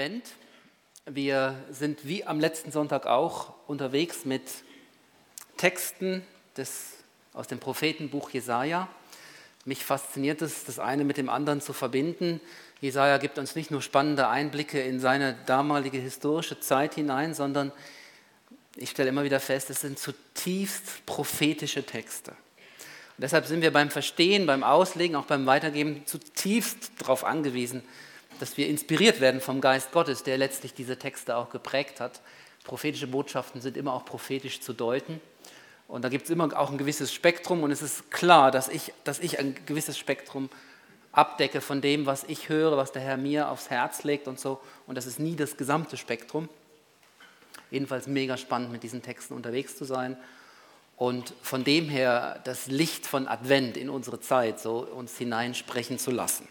Advent. Wir sind wie am letzten Sonntag auch unterwegs mit Texten des, aus dem Prophetenbuch Jesaja. Mich fasziniert es, das eine mit dem anderen zu verbinden. Jesaja gibt uns nicht nur spannende Einblicke in seine damalige historische Zeit hinein, sondern ich stelle immer wieder fest, es sind zutiefst prophetische Texte. Und deshalb sind wir beim Verstehen, beim Auslegen, auch beim Weitergeben zutiefst darauf angewiesen, dass wir inspiriert werden vom Geist Gottes, der letztlich diese Texte auch geprägt hat. Prophetische Botschaften sind immer auch prophetisch zu deuten. Und da gibt es immer auch ein gewisses Spektrum und es ist klar, dass ich, dass ich ein gewisses Spektrum abdecke von dem, was ich höre, was der Herr mir aufs Herz legt und so. Und das ist nie das gesamte Spektrum. Jedenfalls mega spannend, mit diesen Texten unterwegs zu sein und von dem her das Licht von Advent in unsere Zeit so uns hineinsprechen zu lassen.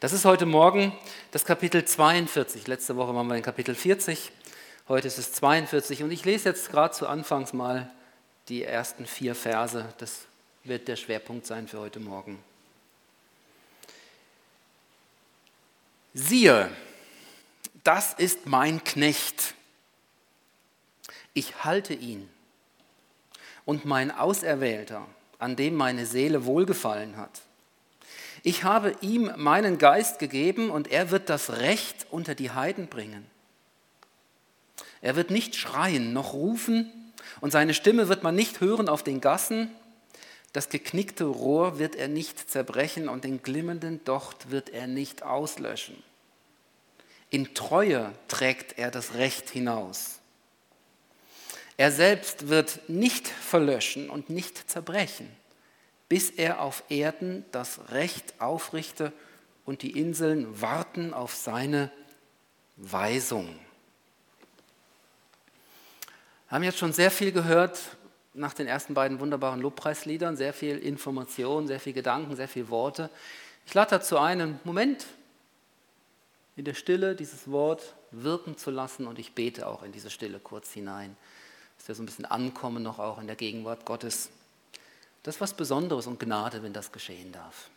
Das ist heute Morgen das Kapitel 42. Letzte Woche waren wir in Kapitel 40, heute ist es 42 und ich lese jetzt gerade zu Anfangs mal die ersten vier Verse. Das wird der Schwerpunkt sein für heute Morgen. Siehe, das ist mein Knecht. Ich halte ihn und mein Auserwählter, an dem meine Seele wohlgefallen hat. Ich habe ihm meinen Geist gegeben und er wird das Recht unter die Heiden bringen. Er wird nicht schreien noch rufen und seine Stimme wird man nicht hören auf den Gassen. Das geknickte Rohr wird er nicht zerbrechen und den glimmenden Docht wird er nicht auslöschen. In Treue trägt er das Recht hinaus. Er selbst wird nicht verlöschen und nicht zerbrechen, bis er auf Erden das Recht aufrichte und die Inseln warten auf seine Weisung. Wir haben jetzt schon sehr viel gehört nach den ersten beiden wunderbaren Lobpreisliedern, sehr viel Information, sehr viel Gedanken, sehr viel Worte. Ich lade dazu ein, einen Moment in der Stille dieses Wort wirken zu lassen und ich bete auch in diese Stille kurz hinein dass wir so ein bisschen ankommen noch auch in der Gegenwart Gottes. Das ist was Besonderes und Gnade, wenn das geschehen darf.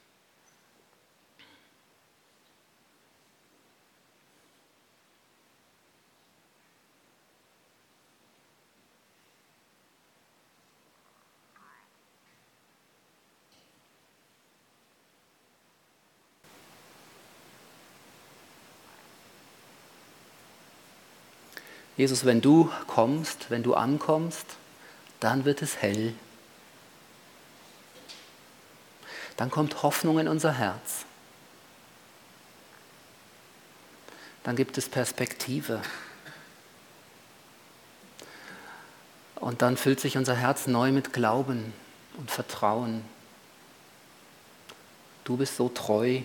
Jesus, wenn du kommst, wenn du ankommst, dann wird es hell. Dann kommt Hoffnung in unser Herz. Dann gibt es Perspektive. Und dann füllt sich unser Herz neu mit Glauben und Vertrauen. Du bist so treu,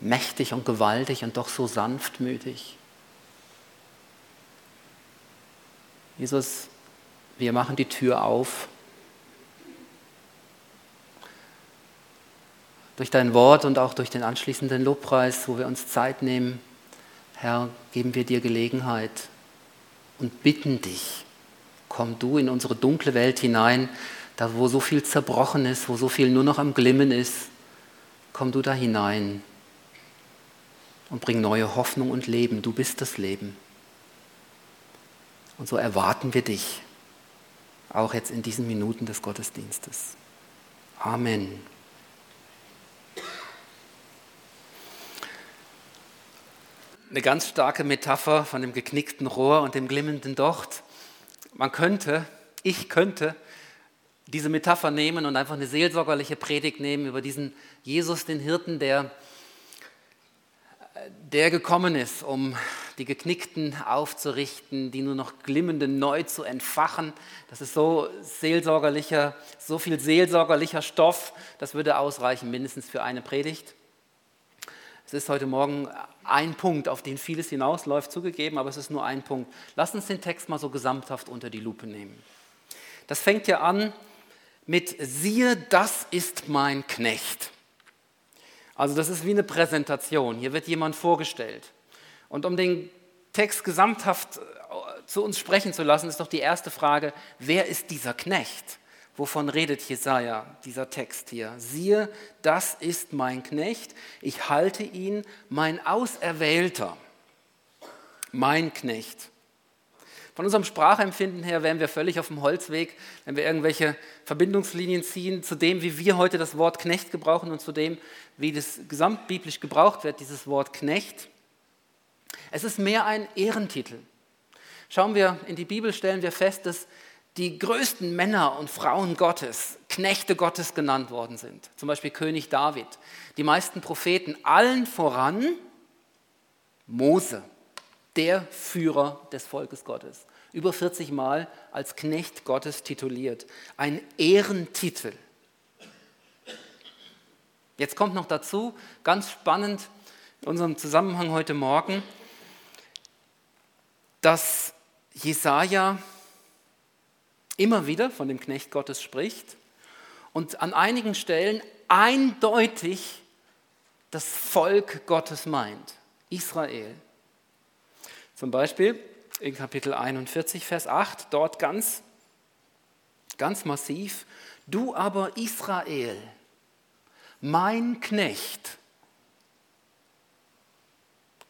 mächtig und gewaltig und doch so sanftmütig. Jesus, wir machen die Tür auf. Durch dein Wort und auch durch den anschließenden Lobpreis, wo wir uns Zeit nehmen, Herr, geben wir dir Gelegenheit und bitten dich, komm du in unsere dunkle Welt hinein, da wo so viel zerbrochen ist, wo so viel nur noch am Glimmen ist, komm du da hinein und bring neue Hoffnung und Leben. Du bist das Leben. Und so erwarten wir dich, auch jetzt in diesen Minuten des Gottesdienstes. Amen. Eine ganz starke Metapher von dem geknickten Rohr und dem glimmenden Docht. Man könnte, ich könnte diese Metapher nehmen und einfach eine seelsorgerliche Predigt nehmen über diesen Jesus, den Hirten, der, der gekommen ist, um die Geknickten aufzurichten, die nur noch glimmenden neu zu entfachen. Das ist so seelsorgerlicher, so viel seelsorgerlicher Stoff, das würde ausreichen, mindestens für eine Predigt. Es ist heute Morgen ein Punkt, auf den vieles hinausläuft, zugegeben, aber es ist nur ein Punkt. Lass uns den Text mal so gesamthaft unter die Lupe nehmen. Das fängt ja an mit siehe, das ist mein Knecht. Also das ist wie eine Präsentation. Hier wird jemand vorgestellt. Und um den Text gesamthaft äh, zu uns sprechen zu lassen, ist doch die erste Frage, wer ist dieser Knecht? Wovon redet Jesaja, dieser Text hier. Siehe, das ist mein Knecht, ich halte ihn, mein Auserwählter, mein Knecht. Von unserem Sprachempfinden her wären wir völlig auf dem Holzweg, wenn wir irgendwelche Verbindungslinien ziehen zu dem, wie wir heute das Wort Knecht gebrauchen und zu dem, wie das gesamtbiblisch gebraucht wird, dieses Wort Knecht. Es ist mehr ein Ehrentitel. Schauen wir in die Bibel, stellen wir fest, dass die größten Männer und Frauen Gottes Knechte Gottes genannt worden sind. Zum Beispiel König David, die meisten Propheten, allen voran Mose, der Führer des Volkes Gottes. Über 40 Mal als Knecht Gottes tituliert. Ein Ehrentitel. Jetzt kommt noch dazu, ganz spannend in unserem Zusammenhang heute Morgen, dass Jesaja immer wieder von dem Knecht Gottes spricht und an einigen Stellen eindeutig das Volk Gottes meint, Israel. Zum Beispiel in Kapitel 41, Vers 8, dort ganz, ganz massiv, du aber Israel, mein Knecht,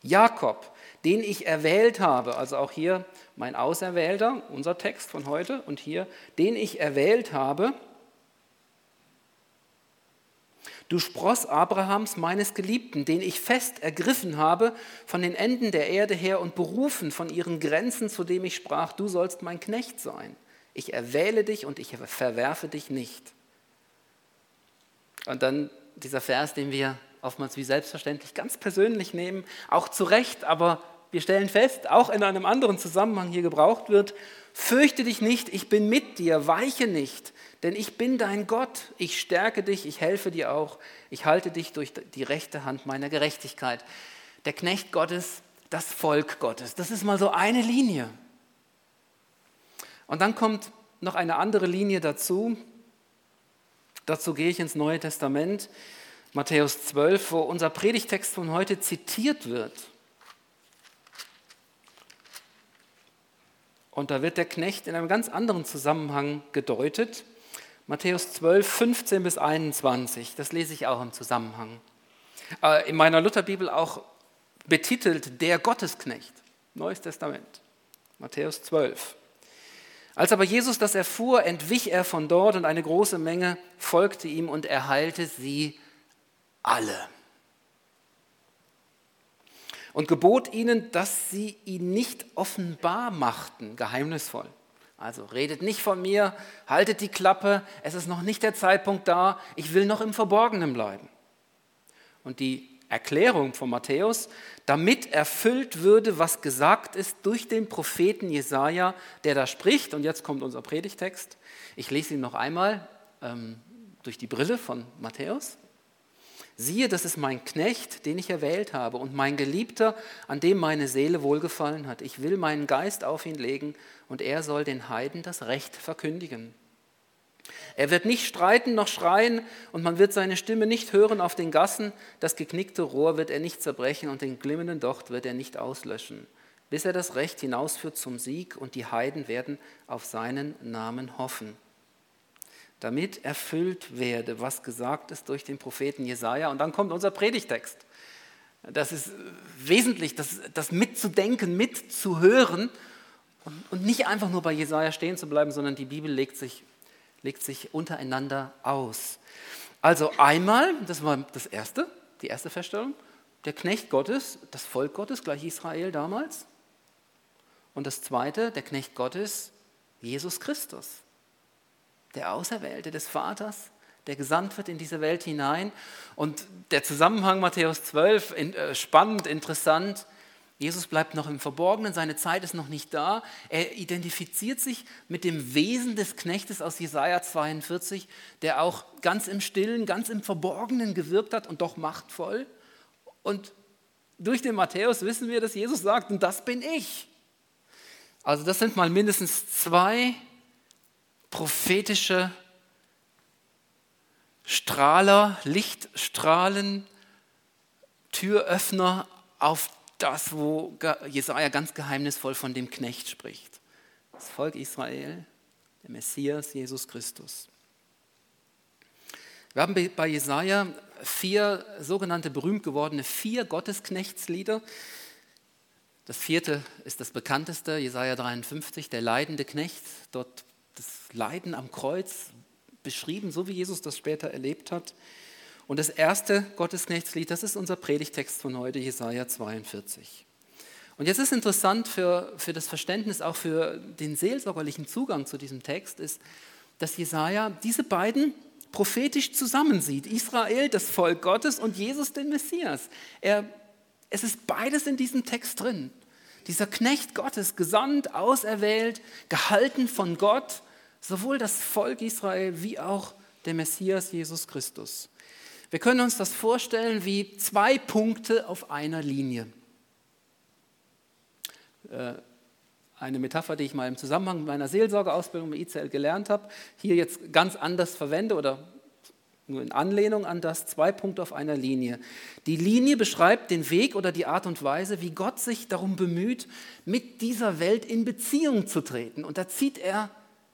Jakob, den ich erwählt habe, also auch hier mein Auserwählter, unser Text von heute, und hier, den ich erwählt habe, du Spross Abrahams, meines Geliebten, den ich fest ergriffen habe von den Enden der Erde her und berufen von ihren Grenzen, zu dem ich sprach, du sollst mein Knecht sein. Ich erwähle dich und ich verwerfe dich nicht. Und dann dieser Vers, den wir oftmals wie selbstverständlich ganz persönlich nehmen, auch zu Recht, aber wir stellen fest, auch in einem anderen Zusammenhang hier gebraucht wird, fürchte dich nicht, ich bin mit dir, weiche nicht, denn ich bin dein Gott, ich stärke dich, ich helfe dir auch, ich halte dich durch die rechte Hand meiner Gerechtigkeit. Der Knecht Gottes, das Volk Gottes, das ist mal so eine Linie. Und dann kommt noch eine andere Linie dazu. Dazu gehe ich ins Neue Testament, Matthäus 12, wo unser Predigtext von heute zitiert wird. Und da wird der Knecht in einem ganz anderen Zusammenhang gedeutet. Matthäus 12, 15 bis 21, das lese ich auch im Zusammenhang. Äh, in meiner Lutherbibel auch betitelt der Gottesknecht, Neues Testament, Matthäus 12. Als aber Jesus das erfuhr, entwich er von dort und eine große Menge folgte ihm und er heilte sie alle und gebot ihnen, dass sie ihn nicht offenbar machten, geheimnisvoll. Also redet nicht von mir, haltet die Klappe, es ist noch nicht der Zeitpunkt da, ich will noch im Verborgenen bleiben. Und die Erklärung von Matthäus, damit erfüllt würde, was gesagt ist durch den Propheten Jesaja, der da spricht. Und jetzt kommt unser Predigtext. Ich lese ihn noch einmal ähm, durch die Brille von Matthäus. Siehe, das ist mein Knecht, den ich erwählt habe, und mein Geliebter, an dem meine Seele wohlgefallen hat. Ich will meinen Geist auf ihn legen, und er soll den Heiden das Recht verkündigen. Er wird nicht streiten noch schreien, und man wird seine Stimme nicht hören auf den Gassen. Das geknickte Rohr wird er nicht zerbrechen, und den glimmenden Docht wird er nicht auslöschen, bis er das Recht hinausführt zum Sieg, und die Heiden werden auf seinen Namen hoffen damit erfüllt werde, was gesagt ist durch den Propheten Jesaja. Und dann kommt unser Predigtext. Das ist wesentlich, das, das mitzudenken, mitzuhören und, und nicht einfach nur bei Jesaja stehen zu bleiben, sondern die Bibel legt sich, legt sich untereinander aus. Also einmal, das war das erste, die erste Feststellung, der Knecht Gottes, das Volk Gottes, gleich Israel damals. Und das zweite, der Knecht Gottes, Jesus Christus der Auserwählte des Vaters, der gesandt wird in diese Welt hinein. Und der Zusammenhang Matthäus 12, in, äh, spannend, interessant. Jesus bleibt noch im Verborgenen, seine Zeit ist noch nicht da. Er identifiziert sich mit dem Wesen des Knechtes aus Jesaja 42, der auch ganz im Stillen, ganz im Verborgenen gewirkt hat und doch machtvoll. Und durch den Matthäus wissen wir, dass Jesus sagt, und das bin ich. Also das sind mal mindestens zwei prophetische Strahler, Lichtstrahlen, Türöffner auf das, wo Jesaja ganz geheimnisvoll von dem Knecht spricht. Das Volk Israel, der Messias, Jesus Christus. Wir haben bei Jesaja vier sogenannte berühmt gewordene vier Gottesknechtslieder. Das vierte ist das bekannteste, Jesaja 53, der leidende Knecht. Dort das Leiden am Kreuz beschrieben, so wie Jesus das später erlebt hat. Und das erste Gottesknechtslied, das ist unser Predigtext von heute, Jesaja 42. Und jetzt ist interessant für, für das Verständnis, auch für den seelsorgerlichen Zugang zu diesem Text, ist, dass Jesaja diese beiden prophetisch zusammensieht. Israel, das Volk Gottes und Jesus, den Messias. Er, es ist beides in diesem Text drin. Dieser Knecht Gottes, gesandt, auserwählt, gehalten von Gott, sowohl das Volk Israel wie auch der Messias Jesus Christus. Wir können uns das vorstellen wie zwei Punkte auf einer Linie. Äh, eine Metapher, die ich mal im Zusammenhang mit meiner Seelsorgeausbildung bei ICL gelernt habe, hier jetzt ganz anders verwende oder nur in Anlehnung an das, zwei Punkte auf einer Linie. Die Linie beschreibt den Weg oder die Art und Weise, wie Gott sich darum bemüht, mit dieser Welt in Beziehung zu treten. Und da zieht er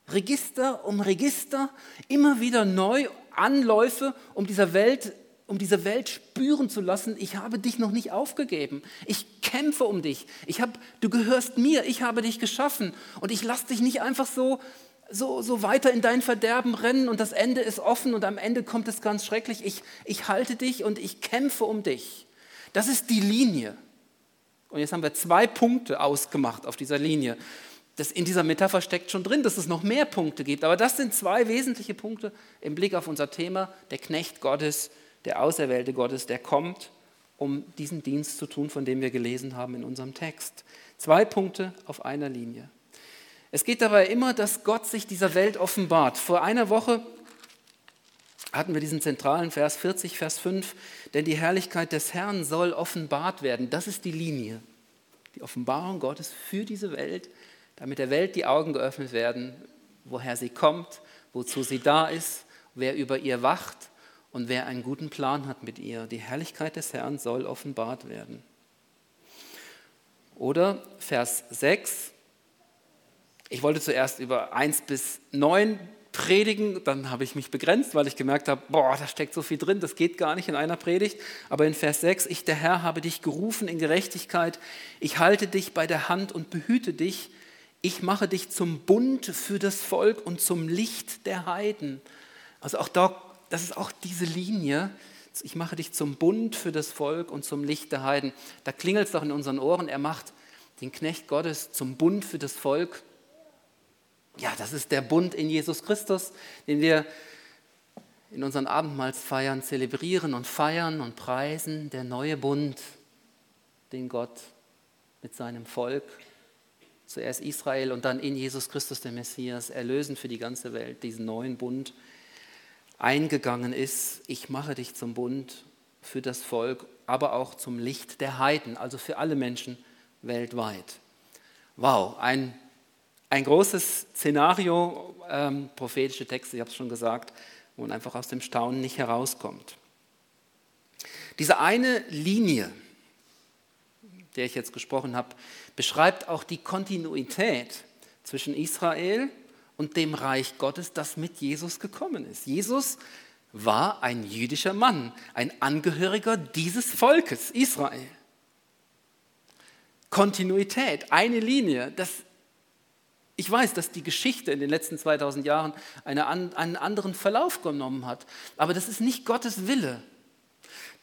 Register um Register, immer wieder neu Anläufe, um dieser Welt um diese Welt spüren zu lassen, ich habe dich noch nicht aufgegeben. Ich kämpfe um dich. Ich hab, du gehörst mir. Ich habe dich geschaffen. Und ich lasse dich nicht einfach so, so, so weiter in dein Verderben rennen und das Ende ist offen und am Ende kommt es ganz schrecklich. Ich, ich halte dich und ich kämpfe um dich. Das ist die Linie. Und jetzt haben wir zwei Punkte ausgemacht auf dieser Linie das in dieser Metapher steckt schon drin, dass es noch mehr Punkte gibt. Aber das sind zwei wesentliche Punkte im Blick auf unser Thema, der Knecht Gottes, der Auserwählte Gottes, der kommt, um diesen Dienst zu tun, von dem wir gelesen haben in unserem Text. Zwei Punkte auf einer Linie. Es geht dabei immer, dass Gott sich dieser Welt offenbart. Vor einer Woche hatten wir diesen zentralen Vers 40, Vers 5, denn die Herrlichkeit des Herrn soll offenbart werden. Das ist die Linie. Die Offenbarung Gottes für diese Welt, damit der Welt die Augen geöffnet werden, woher sie kommt, wozu sie da ist, wer über ihr wacht und wer einen guten Plan hat mit ihr. Die Herrlichkeit des Herrn soll offenbart werden. Oder Vers 6. Ich wollte zuerst über 1 bis 9 predigen, dann habe ich mich begrenzt, weil ich gemerkt habe, boah, da steckt so viel drin, das geht gar nicht in einer Predigt. Aber in Vers 6, ich der Herr habe dich gerufen in Gerechtigkeit, ich halte dich bei der Hand und behüte dich, ich mache dich zum Bund für das Volk und zum Licht der Heiden. Also auch da, das ist auch diese Linie. Ich mache dich zum Bund für das Volk und zum Licht der Heiden. Da klingelt es doch in unseren Ohren. Er macht den Knecht Gottes zum Bund für das Volk. Ja, das ist der Bund in Jesus Christus, den wir in unseren Abendmahlsfeiern zelebrieren und feiern und preisen. Der neue Bund, den Gott mit seinem Volk zuerst Israel und dann in Jesus Christus, der Messias, erlösen für die ganze Welt, diesen neuen Bund eingegangen ist. Ich mache dich zum Bund für das Volk, aber auch zum Licht der Heiden, also für alle Menschen weltweit. Wow, ein, ein großes Szenario, ähm, prophetische Texte, ich habe es schon gesagt, wo man einfach aus dem Staunen nicht herauskommt. Diese eine Linie, der ich jetzt gesprochen habe, beschreibt auch die Kontinuität zwischen Israel und dem Reich Gottes, das mit Jesus gekommen ist. Jesus war ein jüdischer Mann, ein Angehöriger dieses Volkes, Israel. Kontinuität, eine Linie. Das, ich weiß, dass die Geschichte in den letzten 2000 Jahren eine, einen anderen Verlauf genommen hat, aber das ist nicht Gottes Wille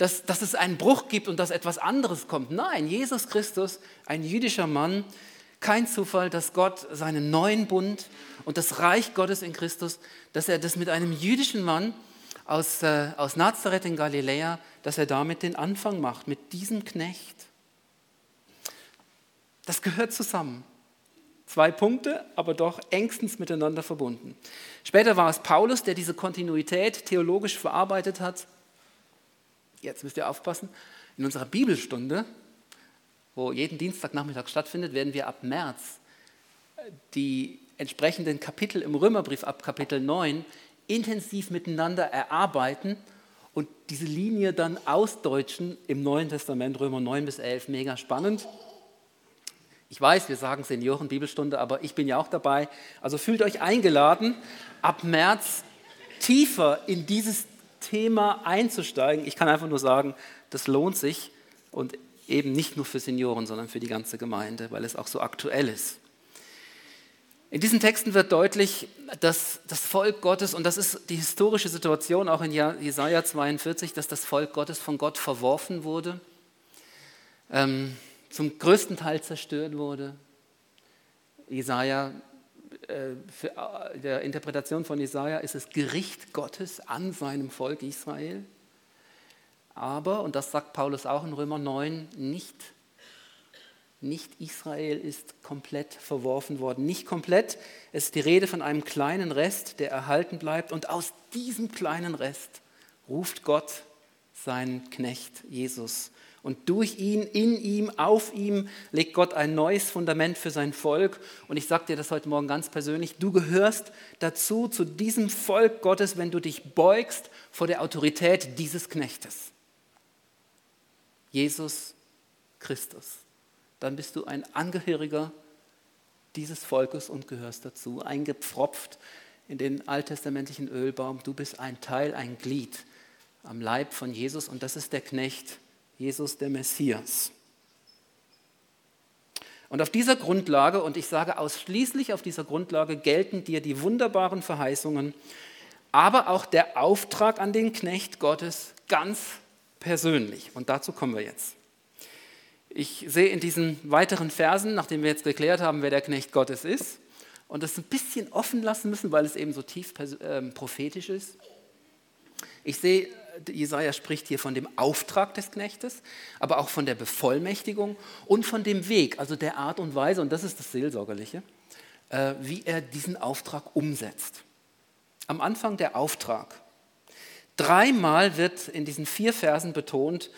dass, dass es einen Bruch gibt und dass etwas anderes kommt. Nein, Jesus Christus, ein jüdischer Mann, kein Zufall, dass Gott seinen neuen Bund und das Reich Gottes in Christus, dass er das mit einem jüdischen Mann aus, äh, aus Nazareth in Galiläa, dass er damit den Anfang macht, mit diesem Knecht. Das gehört zusammen. Zwei Punkte, aber doch engstens miteinander verbunden. Später war es Paulus, der diese Kontinuität theologisch verarbeitet hat jetzt müsst ihr aufpassen, in unserer Bibelstunde, wo jeden Dienstagnachmittag stattfindet, werden wir ab März die entsprechenden Kapitel im Römerbrief ab Kapitel 9 intensiv miteinander erarbeiten und diese Linie dann ausdeutschen im Neuen Testament, Römer 9 bis 11, mega spannend. Ich weiß, wir sagen Senioren-Bibelstunde, aber ich bin ja auch dabei. Also fühlt euch eingeladen, ab März tiefer in dieses Thema einzusteigen. Ich kann einfach nur sagen, das lohnt sich und eben nicht nur für Senioren, sondern für die ganze Gemeinde, weil es auch so aktuell ist. In diesen Texten wird deutlich, dass das Volk Gottes, und das ist die historische Situation auch in Jesaja 42, dass das Volk Gottes von Gott verworfen wurde, ähm, zum größten Teil zerstört wurde. Jesaja, der Interpretation von Jesaja ist es Gericht Gottes an seinem Volk Israel. Aber, und das sagt Paulus auch in Römer 9, nicht nicht Israel ist komplett verworfen worden. Nicht komplett, es ist die Rede von einem kleinen Rest, der erhalten bleibt. Und aus diesem kleinen Rest ruft Gott seinen Knecht Jesus. Und durch ihn, in ihm, auf ihm legt Gott ein neues Fundament für sein Volk. Und ich sage dir das heute Morgen ganz persönlich, du gehörst dazu, zu diesem Volk Gottes, wenn du dich beugst vor der Autorität dieses Knechtes. Jesus Christus dann bist du ein Angehöriger dieses Volkes und gehörst dazu, eingepfropft in den alttestamentlichen Ölbaum. Du bist ein Teil, ein Glied am Leib von Jesus und das ist der Knecht, Jesus der Messias. Und auf dieser Grundlage, und ich sage ausschließlich auf dieser Grundlage, gelten dir die wunderbaren Verheißungen, aber auch der Auftrag an den Knecht Gottes ganz persönlich. Und dazu kommen wir jetzt. Ich sehe in diesen weiteren Versen, nachdem wir jetzt geklärt haben, wer der Knecht Gottes ist, und das ein bisschen offen lassen müssen, weil es eben so tief äh, prophetisch ist. Ich sehe, Jesaja spricht hier von dem Auftrag des Knechtes, aber auch von der Bevollmächtigung und von dem Weg, also der Art und Weise, und das ist das Seelsorgerliche, äh, wie er diesen Auftrag umsetzt. Am Anfang der Auftrag. Dreimal wird in diesen vier Versen betont,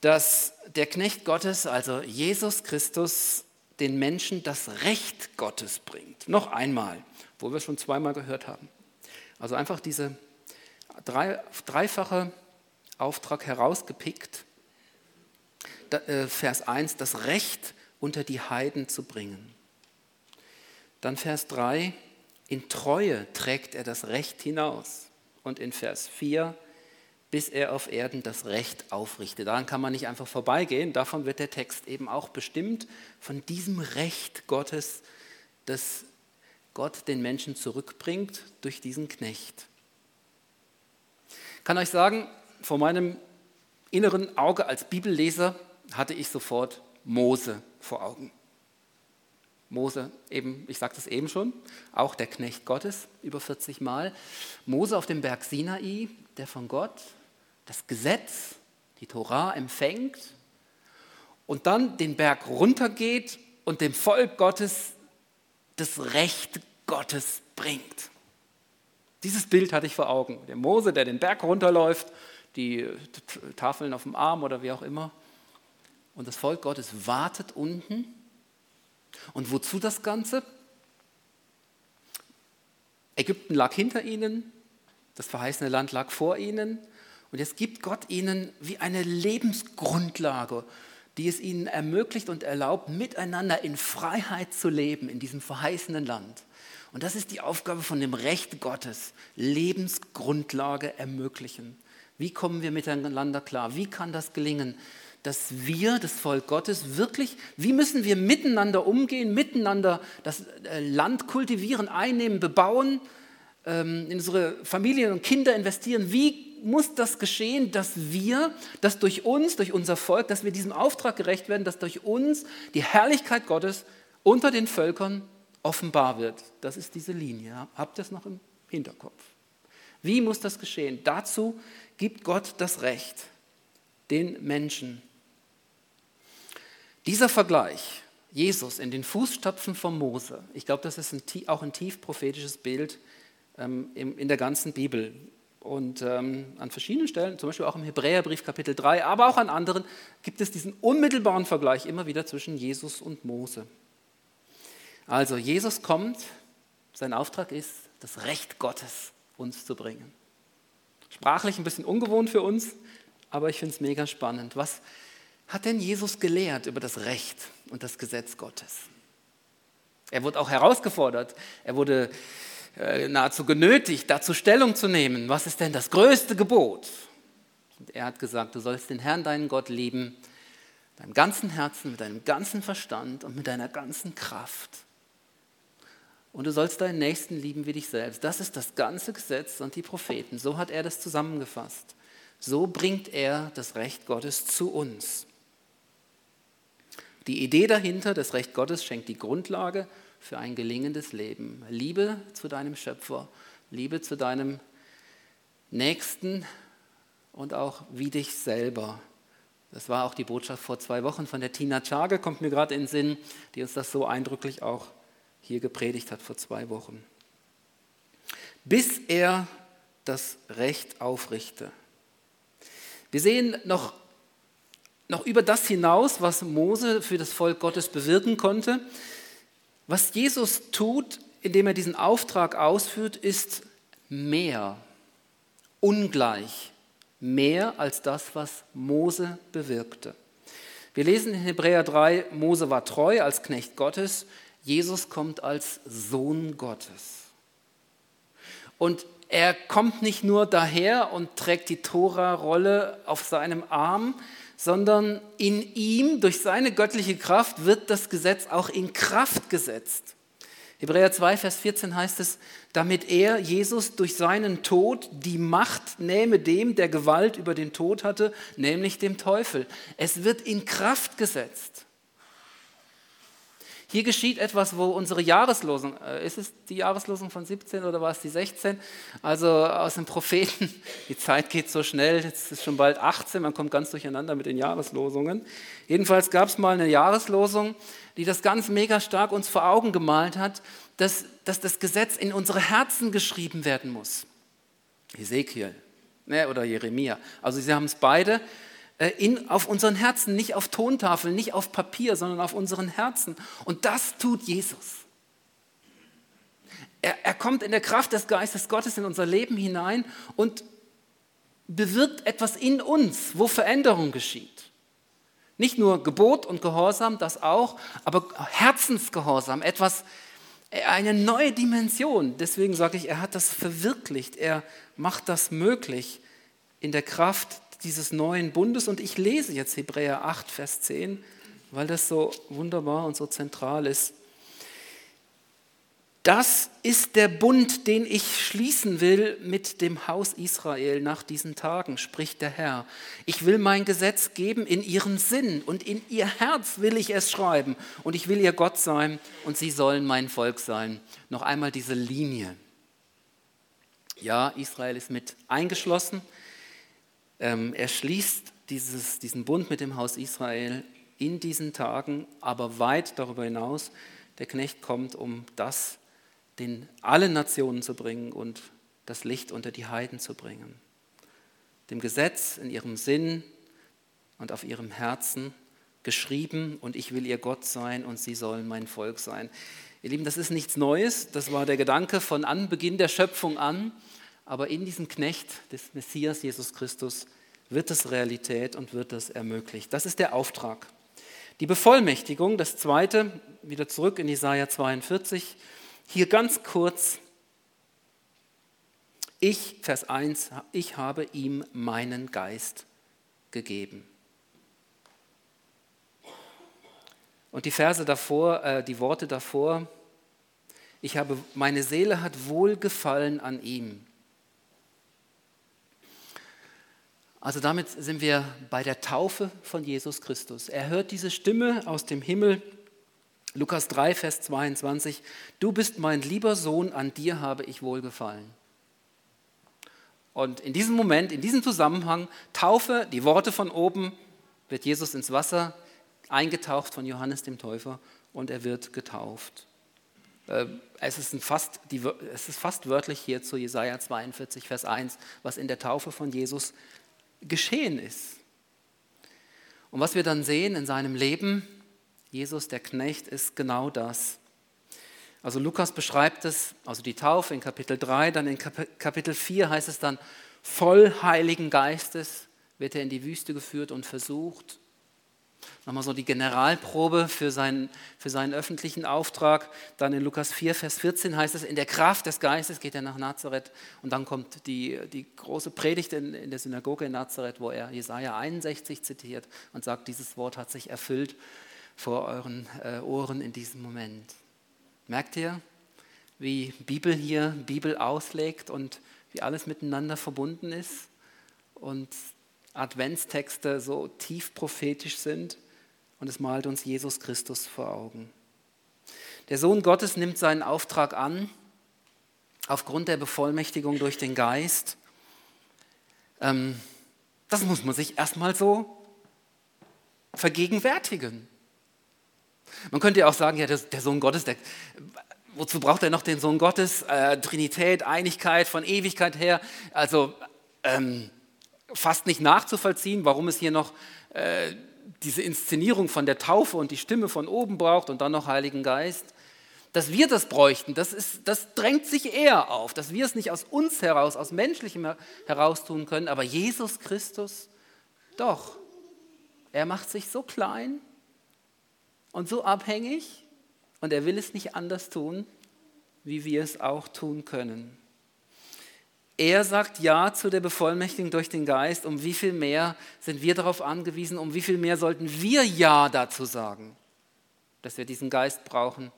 dass der Knecht Gottes, also Jesus Christus, den Menschen das Recht Gottes bringt. Noch einmal, wo wir schon zweimal gehört haben. Also einfach diese drei, dreifache Auftrag herausgepickt. Äh, Vers 1, das Recht unter die Heiden zu bringen. Dann Vers 3, in Treue trägt er das Recht hinaus. Und in Vers 4, bis er auf Erden das Recht aufrichtet. Daran kann man nicht einfach vorbeigehen. Davon wird der Text eben auch bestimmt, von diesem Recht Gottes, das Gott den Menschen zurückbringt durch diesen Knecht. Kann euch sagen, vor meinem inneren Auge als Bibelleser hatte ich sofort Mose vor Augen. Mose, eben, ich sagte es eben schon, auch der Knecht Gottes über 40 Mal. Mose auf dem Berg Sinai, der von Gott das Gesetz, die Torah empfängt und dann den Berg runtergeht und dem Volk Gottes das Recht Gottes bringt. Dieses Bild hatte ich vor Augen. Der Mose, der den Berg runterläuft, die Tafeln auf dem Arm oder wie auch immer. Und das Volk Gottes wartet unten. Und wozu das Ganze? Ägypten lag hinter ihnen, das verheißene Land lag vor ihnen. Und jetzt gibt Gott ihnen wie eine Lebensgrundlage, die es ihnen ermöglicht und erlaubt, miteinander in Freiheit zu leben in diesem verheißenen Land. Und das ist die Aufgabe von dem Recht Gottes, Lebensgrundlage ermöglichen. Wie kommen wir miteinander klar? Wie kann das gelingen, dass wir, das Volk Gottes, wirklich, wie müssen wir miteinander umgehen, miteinander das äh, Land kultivieren, einnehmen, bebauen, ähm, in unsere Familien und Kinder investieren? Wie muss das geschehen, dass wir, dass durch uns, durch unser Volk, dass wir diesem Auftrag gerecht werden, dass durch uns die Herrlichkeit Gottes unter den Völkern offenbar wird. Das ist diese Linie. Habt ihr es noch im Hinterkopf? Wie muss das geschehen? Dazu gibt Gott das Recht den Menschen. Dieser Vergleich, Jesus in den Fußstapfen von Mose, ich glaube, das ist ein, auch ein tief prophetisches Bild ähm, in der ganzen Bibel. Und ähm, an verschiedenen Stellen, zum Beispiel auch im Hebräerbrief Kapitel 3, aber auch an anderen, gibt es diesen unmittelbaren Vergleich immer wieder zwischen Jesus und Mose. Also Jesus kommt, sein Auftrag ist, das Recht Gottes uns zu bringen. Sprachlich ein bisschen ungewohnt für uns, aber ich finde es mega spannend. Was hat denn Jesus gelehrt über das Recht und das Gesetz Gottes? Er wurde auch herausgefordert. Er wurde äh, nahezu genötigt, dazu Stellung zu nehmen. Was ist denn das größte Gebot? Und er hat gesagt, du sollst den Herrn, deinen Gott lieben, deinem ganzen Herzen, mit deinem ganzen Verstand und mit deiner ganzen Kraft. Und du sollst deinen Nächsten lieben wie dich selbst. Das ist das ganze Gesetz und die Propheten. So hat er das zusammengefasst. So bringt er das Recht Gottes zu uns. Die Idee dahinter, das Recht Gottes, schenkt die Grundlage für ein gelingendes Leben. Liebe zu deinem Schöpfer, Liebe zu deinem Nächsten und auch wie dich selber. Das war auch die Botschaft vor zwei Wochen von der Tina Chage, kommt mir gerade in den Sinn, die uns das so eindrücklich auch hier gepredigt hat vor zwei Wochen. Bis er das Recht aufrichte. Wir sehen noch, noch über das hinaus, was Mose für das Volk Gottes bewirken konnte. Was Jesus tut, indem er diesen Auftrag ausführt, ist mehr, ungleich, mehr als das, was Mose bewirkte. Wir lesen in Hebräer 3, Mose war treu als Knecht Gottes, Jesus kommt als Sohn Gottes. Und er kommt nicht nur daher und trägt die Tora-Rolle auf seinem Arm, sondern in ihm, durch seine göttliche Kraft, wird das Gesetz auch in Kraft gesetzt. Hebräer 2, Vers 14 heißt es, damit er, Jesus, durch seinen Tod die Macht nähme dem, der Gewalt über den Tod hatte, nämlich dem Teufel. Es wird in Kraft gesetzt. Hier geschieht etwas, wo unsere Jahreslosung, äh, ist es die Jahreslosung von 17 oder war es die 16? Also aus dem Propheten, die Zeit geht so schnell, jetzt ist schon bald 18, man kommt ganz durcheinander mit den Jahreslosungen. Jedenfalls gab es mal eine Jahreslosung, die das ganz mega stark uns vor Augen gemalt hat, dass, dass das Gesetz in unsere Herzen geschrieben werden muss. Ezekiel ne, oder Jeremia. Also sie haben es beide in, auf unseren Herzen, nicht auf Tontafeln, nicht auf Papier, sondern auf unseren Herzen. Und das tut Jesus. Er, er kommt in der Kraft des Geistes Gottes in unser Leben hinein und bewirkt etwas in uns, wo Veränderung geschieht. Nicht nur Gebot und Gehorsam, das auch, aber Herzensgehorsam, etwas, äh, eine neue Dimension. Deswegen sage ich, er hat das verwirklicht, er macht das möglich in der Kraft dieses neuen Bundes. Und ich lese jetzt Hebräer 8, Vers 10, weil das so wunderbar und so zentral ist. Das ist der Bund, den ich schließen will mit dem Haus Israel nach diesen Tagen, spricht der Herr. Ich will mein Gesetz geben in ihren Sinn und in ihr Herz will ich es schreiben und ich will ihr Gott sein und sie sollen mein Volk sein. Noch einmal diese Linie. Ja, Israel ist mit eingeschlossen, er schließt dieses, diesen Bund mit dem Haus Israel in diesen Tagen, aber weit darüber hinaus. Der Knecht kommt, um das den allen Nationen zu bringen und das Licht unter die Heiden zu bringen. Dem Gesetz in ihrem Sinn und auf ihrem Herzen geschrieben und ich will ihr Gott sein und sie sollen mein Volk sein. Ihr Lieben, das ist nichts Neues, das war der Gedanke von Anbeginn der Schöpfung an aber in diesem Knecht des Messias Jesus Christus wird es Realität und wird es ermöglicht. Das ist der Auftrag. Die Bevollmächtigung, das zweite, wieder zurück in Jesaja 42, hier ganz kurz. Ich, Vers 1, ich habe ihm meinen Geist gegeben. Und die Verse davor, äh, die Worte davor, ich habe, meine Seele hat Wohlgefallen an ihm. Also damit sind wir bei der Taufe von Jesus Christus. Er hört diese Stimme aus dem Himmel. Lukas 3, Vers 22. Du bist mein lieber Sohn, an dir habe ich wohlgefallen. Und in diesem Moment, in diesem Zusammenhang, Taufe, die Worte von oben, wird Jesus ins Wasser eingetaucht von Johannes dem Täufer und er wird getauft. Äh, es ist, fast, es ist fast wörtlich hier zu Jesaja 42, Vers 1, was in der Taufe von Jesus geschehen ist. Und was wir dann sehen in seinem Leben, Jesus der Knecht, ist genau das. Also Lukas beschreibt es, also die Taufe in Kapitel 3, dann in Kapitel 4 heißt es dann, voll Heiligen Geistes wird er in die Wüste geführt und versucht. Nochmal so die Generalprobe für seinen, für seinen öffentlichen Auftrag. Dann in Lukas 4, Vers 14 heißt es, in der Kraft des Geistes geht er nach Nazareth. Und dann kommt die, die große Predigt in, in der Synagoge in Nazareth, wo er Jesaja 61 zitiert und sagt, dieses Wort hat sich erfüllt vor euren äh, Ohren in diesem Moment. Merkt ihr, wie Bibel hier Bibel auslegt und wie alles miteinander verbunden ist und Adventstexte so tief prophetisch sind und es malt uns Jesus Christus vor Augen. Der Sohn Gottes nimmt seinen Auftrag an aufgrund der Bevollmächtigung durch den Geist. Ähm, das muss man sich erstmal so vergegenwärtigen. Man könnte ja auch sagen, ja, der, Sohn Gottes, der, wozu braucht er noch den Sohn Gottes? Äh, Trinität, Einigkeit von Ewigkeit her. Also ähm, fast nicht nachzuvollziehen, warum es hier noch äh, diese Inszenierung von der Taufe und die Stimme von oben braucht und dann noch Heiligen Geist. Dass wir das bräuchten, das, ist, das drängt sich eher auf, dass wir es nicht aus uns heraus, aus menschlichem heraus tun können, aber Jesus Christus, doch, er macht sich so klein und so abhängig und er will es nicht anders tun, wie wir es auch tun können. Er sagt Ja zu der Bevollmächtigung durch den Geist. Um wie viel mehr sind wir darauf angewiesen? Um wie viel mehr sollten wir Ja dazu sagen, dass wir diesen Geist brauchen,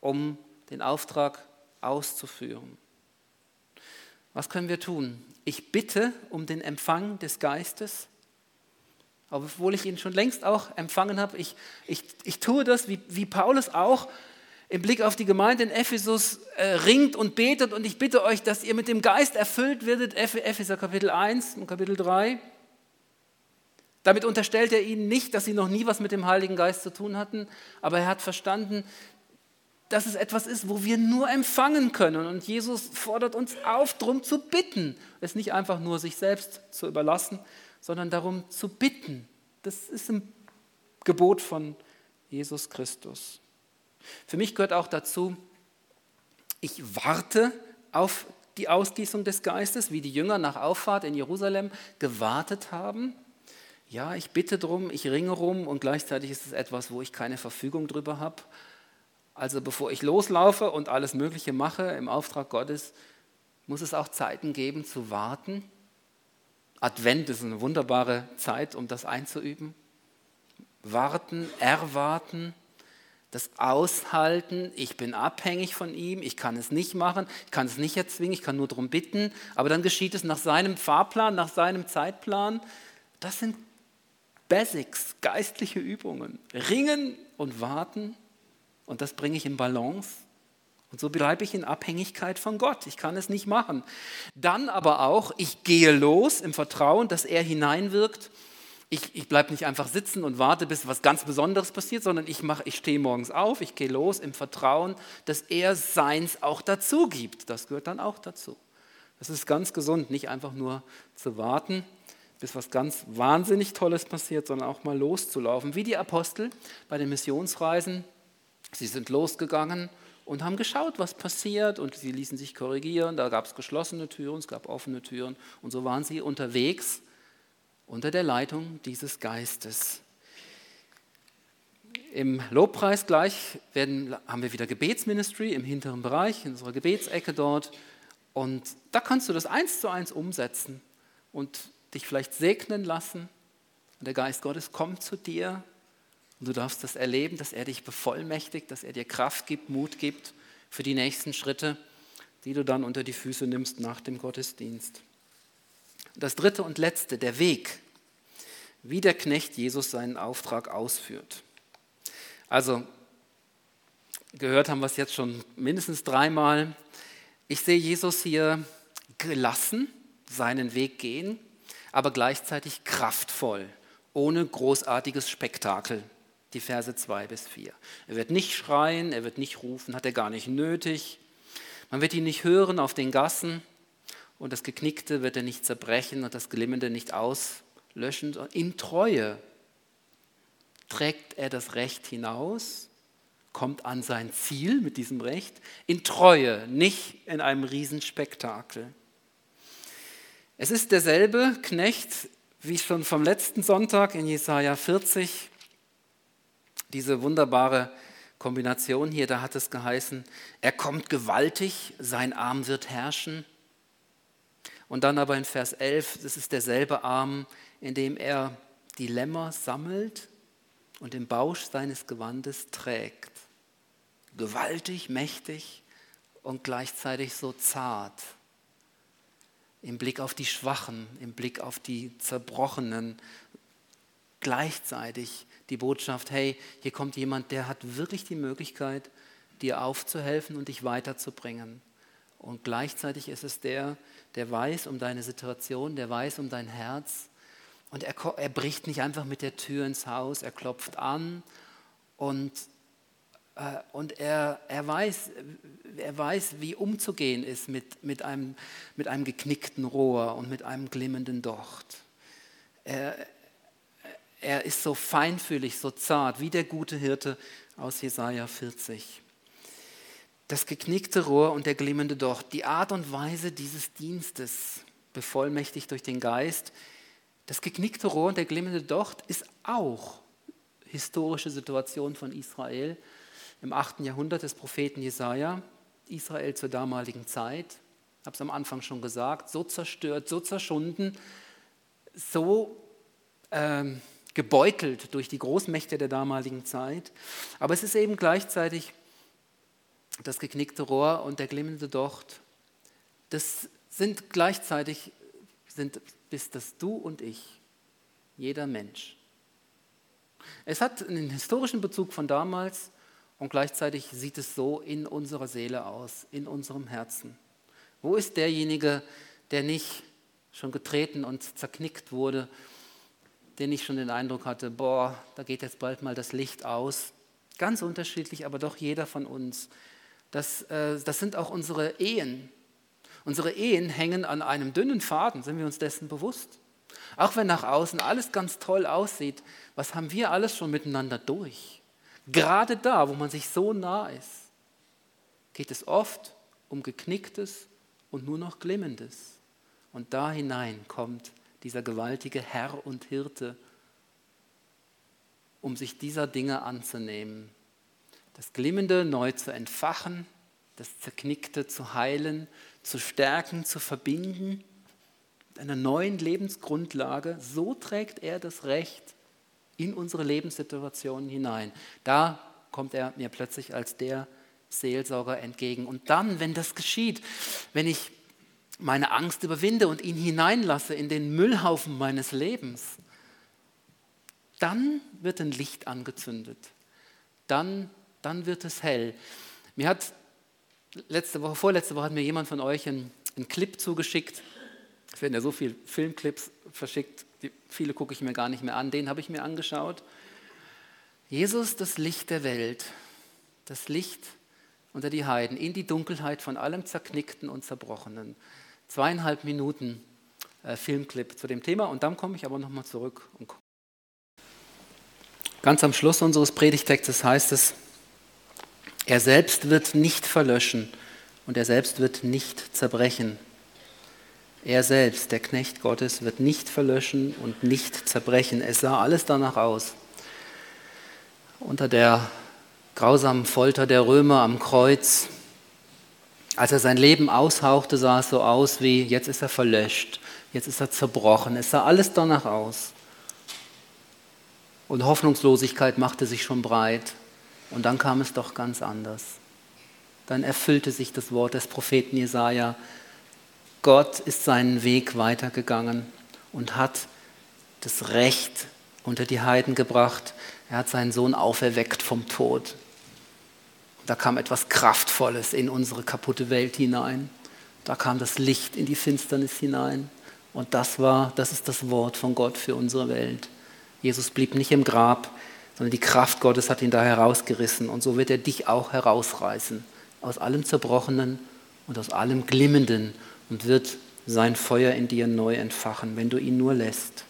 um den Auftrag auszuführen? Was können wir tun? Ich bitte um den Empfang des Geistes, obwohl ich ihn schon längst auch empfangen habe. Ich, ich, ich tue das, wie, wie Paulus auch, im Blick auf die Gemeinde in Ephesus äh, ringt und betet und ich bitte euch, dass ihr mit dem Geist erfüllt werdet, Epheser Kapitel 1 und Kapitel 3. Damit unterstellt er ihnen nicht, dass sie noch nie was mit dem Heiligen Geist zu tun hatten, aber er hat verstanden, dass es etwas ist, wo wir nur empfangen können. Und Jesus fordert uns auf, darum zu bitten. Es nicht einfach nur sich selbst zu überlassen, sondern darum zu bitten. Das ist ein Gebot von Jesus Christus. Für mich gehört auch dazu, ich warte auf die Ausgießung des Geistes, wie die Jünger nach Auffahrt in Jerusalem gewartet haben. Ja, ich bitte darum, ich ringe rum und gleichzeitig ist es etwas, wo ich keine Verfügung drüber habe. Also bevor ich loslaufe und alles Mögliche mache im Auftrag Gottes, muss es auch Zeiten geben zu warten. Advent ist eine wunderbare Zeit, um das einzuüben. Warten, erwarten, das Aushalten, ich bin abhängig von ihm, ich kann es nicht machen, ich kann es nicht erzwingen, ich kann nur darum bitten, aber dann geschieht es nach seinem Fahrplan, nach seinem Zeitplan. Das sind Basics, geistliche Übungen. Ringen und warten und das bringe ich in Balance. Und so bleibe ich in Abhängigkeit von Gott. Ich kann es nicht machen. Dann aber auch, ich gehe los im Vertrauen, dass er hineinwirkt ich, ich bleibe nicht einfach sitzen und warte, bis was ganz Besonderes passiert, sondern ich, mach, ich stehe morgens auf, ich gehe los im Vertrauen, dass er seins auch dazu gibt. Das gehört dann auch dazu. Das ist ganz gesund, nicht einfach nur zu warten, bis was ganz wahnsinnig Tolles passiert, sondern auch mal loszulaufen. Wie die Apostel bei den Missionsreisen. Sie sind losgegangen und haben geschaut, was passiert und sie ließen sich korrigieren. Da gab es geschlossene Türen, es gab offene Türen und so waren sie unterwegs unter der Leitung dieses Geistes. Im Lobpreis gleich werden, haben wir wieder Gebetsministry im hinteren Bereich, in unserer Gebetsecke dort. Und da kannst du das eins zu eins umsetzen und dich vielleicht segnen lassen. Und der Geist Gottes kommt zu dir und du darfst das erleben, dass er dich bevollmächtigt, dass er dir Kraft gibt, Mut gibt für die nächsten Schritte, die du dann unter die Füße nimmst nach dem Gottesdienst. Das dritte und letzte, der Weg, wie der Knecht Jesus seinen Auftrag ausführt. Also, gehört haben wir es jetzt schon mindestens dreimal. Ich sehe Jesus hier gelassen seinen Weg gehen, aber gleichzeitig kraftvoll, ohne großartiges Spektakel. Die Verse 2 bis 4. Er wird nicht schreien, er wird nicht rufen, hat er gar nicht nötig. Man wird ihn nicht hören auf den Gassen und das Geknickte wird er nicht zerbrechen und das Glimmende nicht auslöschen. In Treue trägt er das Recht hinaus, kommt an sein Ziel mit diesem Recht. In Treue, nicht in einem Riesenspektakel. Es ist derselbe Knecht wie schon vom letzten Sonntag in Jesaja 40, diese wunderbare Kombination hier, da hat es geheißen, er kommt gewaltig, sein Arm wird herrschen. Und dann aber in Vers 11, das ist derselbe Arm, in dem er die Lämmer sammelt und im Bausch seines Gewandes trägt. Gewaltig, mächtig und gleichzeitig so zart. Im Blick auf die Schwachen, im Blick auf die Zerbrochenen. Gleichzeitig die Botschaft, hey, hier kommt jemand, der hat wirklich die Möglichkeit, dir aufzuhelfen und dich weiterzubringen. Und gleichzeitig ist es der, der weiß um deine Situation, der weiß um dein Herz und er, er bricht nicht einfach mit der Tür ins Haus, er klopft an und, äh, und er, er, weiß, er weiß, wie umzugehen ist mit, mit, einem, mit einem geknickten Rohr und mit einem glimmenden Docht. Er, er ist so feinfühlig, so zart, wie der gute Hirte aus Jesaja 40. Das geknickte Rohr und der glimmende Docht, die Art und Weise dieses Dienstes, bevollmächtigt durch den Geist, das geknickte Rohr und der glimmende Docht ist auch historische Situation von Israel im 8. Jahrhundert des Propheten Jesaja. Israel zur damaligen Zeit, habe es am Anfang schon gesagt, so zerstört, so zerschunden, so ähm, gebeutelt durch die Großmächte der damaligen Zeit. Aber es ist eben gleichzeitig das geknickte Rohr und der glimmende Docht. Das sind gleichzeitig sind bist das du und ich, jeder Mensch. Es hat einen historischen Bezug von damals und gleichzeitig sieht es so in unserer Seele aus, in unserem Herzen. Wo ist derjenige, der nicht schon getreten und zerknickt wurde, der nicht schon den Eindruck hatte, boah, da geht jetzt bald mal das Licht aus. Ganz unterschiedlich, aber doch jeder von uns. Das, äh, das sind auch unsere Ehen, Unsere Ehen hängen an einem dünnen Faden, sind wir uns dessen bewusst? Auch wenn nach außen alles ganz toll aussieht, was haben wir alles schon miteinander durch? Gerade da, wo man sich so nah ist, geht es oft um geknicktes und nur noch glimmendes. Und da hinein kommt dieser gewaltige Herr und Hirte, um sich dieser Dinge anzunehmen. Das Glimmende neu zu entfachen, das Zerknickte zu heilen zu stärken, zu verbinden, mit einer neuen Lebensgrundlage. So trägt er das Recht in unsere Lebenssituationen hinein. Da kommt er mir plötzlich als der Seelsorger entgegen. Und dann, wenn das geschieht, wenn ich meine Angst überwinde und ihn hineinlasse in den Müllhaufen meines Lebens, dann wird ein Licht angezündet. Dann, dann wird es hell. Mir hat letzte Woche, vorletzte Woche hat mir jemand von euch einen, einen Clip zugeschickt. Es werden ja so viele Filmclips verschickt, die, viele gucke ich mir gar nicht mehr an. Den habe ich mir angeschaut. Jesus, das Licht der Welt, das Licht unter die Heiden, in die Dunkelheit von allem Zerknickten und Zerbrochenen. Zweieinhalb Minuten äh, Filmclip zu dem Thema und dann komme ich aber nochmal zurück. Und Ganz am Schluss unseres Predigtextes heißt es, er selbst wird nicht verlöschen und er selbst wird nicht zerbrechen. Er selbst, der Knecht Gottes, wird nicht verlöschen und nicht zerbrechen. Es sah alles danach aus. Unter der grausamen Folter der Römer am Kreuz, als er sein Leben aushauchte, sah es so aus wie, jetzt ist er verlöscht, jetzt ist er zerbrochen. Es sah alles danach aus. Und Hoffnungslosigkeit machte sich schon breit. Und dann kam es doch ganz anders. Dann erfüllte sich das Wort des Propheten Jesaja. Gott ist seinen Weg weitergegangen und hat das Recht unter die Heiden gebracht. Er hat seinen Sohn auferweckt vom Tod. Da kam etwas Kraftvolles in unsere kaputte Welt hinein. Da kam das Licht in die Finsternis hinein. Und das war, das ist das Wort von Gott für unsere Welt. Jesus blieb nicht im Grab, sondern die Kraft Gottes hat ihn da herausgerissen. Und so wird er dich auch herausreißen aus allem Zerbrochenen und aus allem Glimmenden und wird sein Feuer in dir neu entfachen, wenn du ihn nur lässt.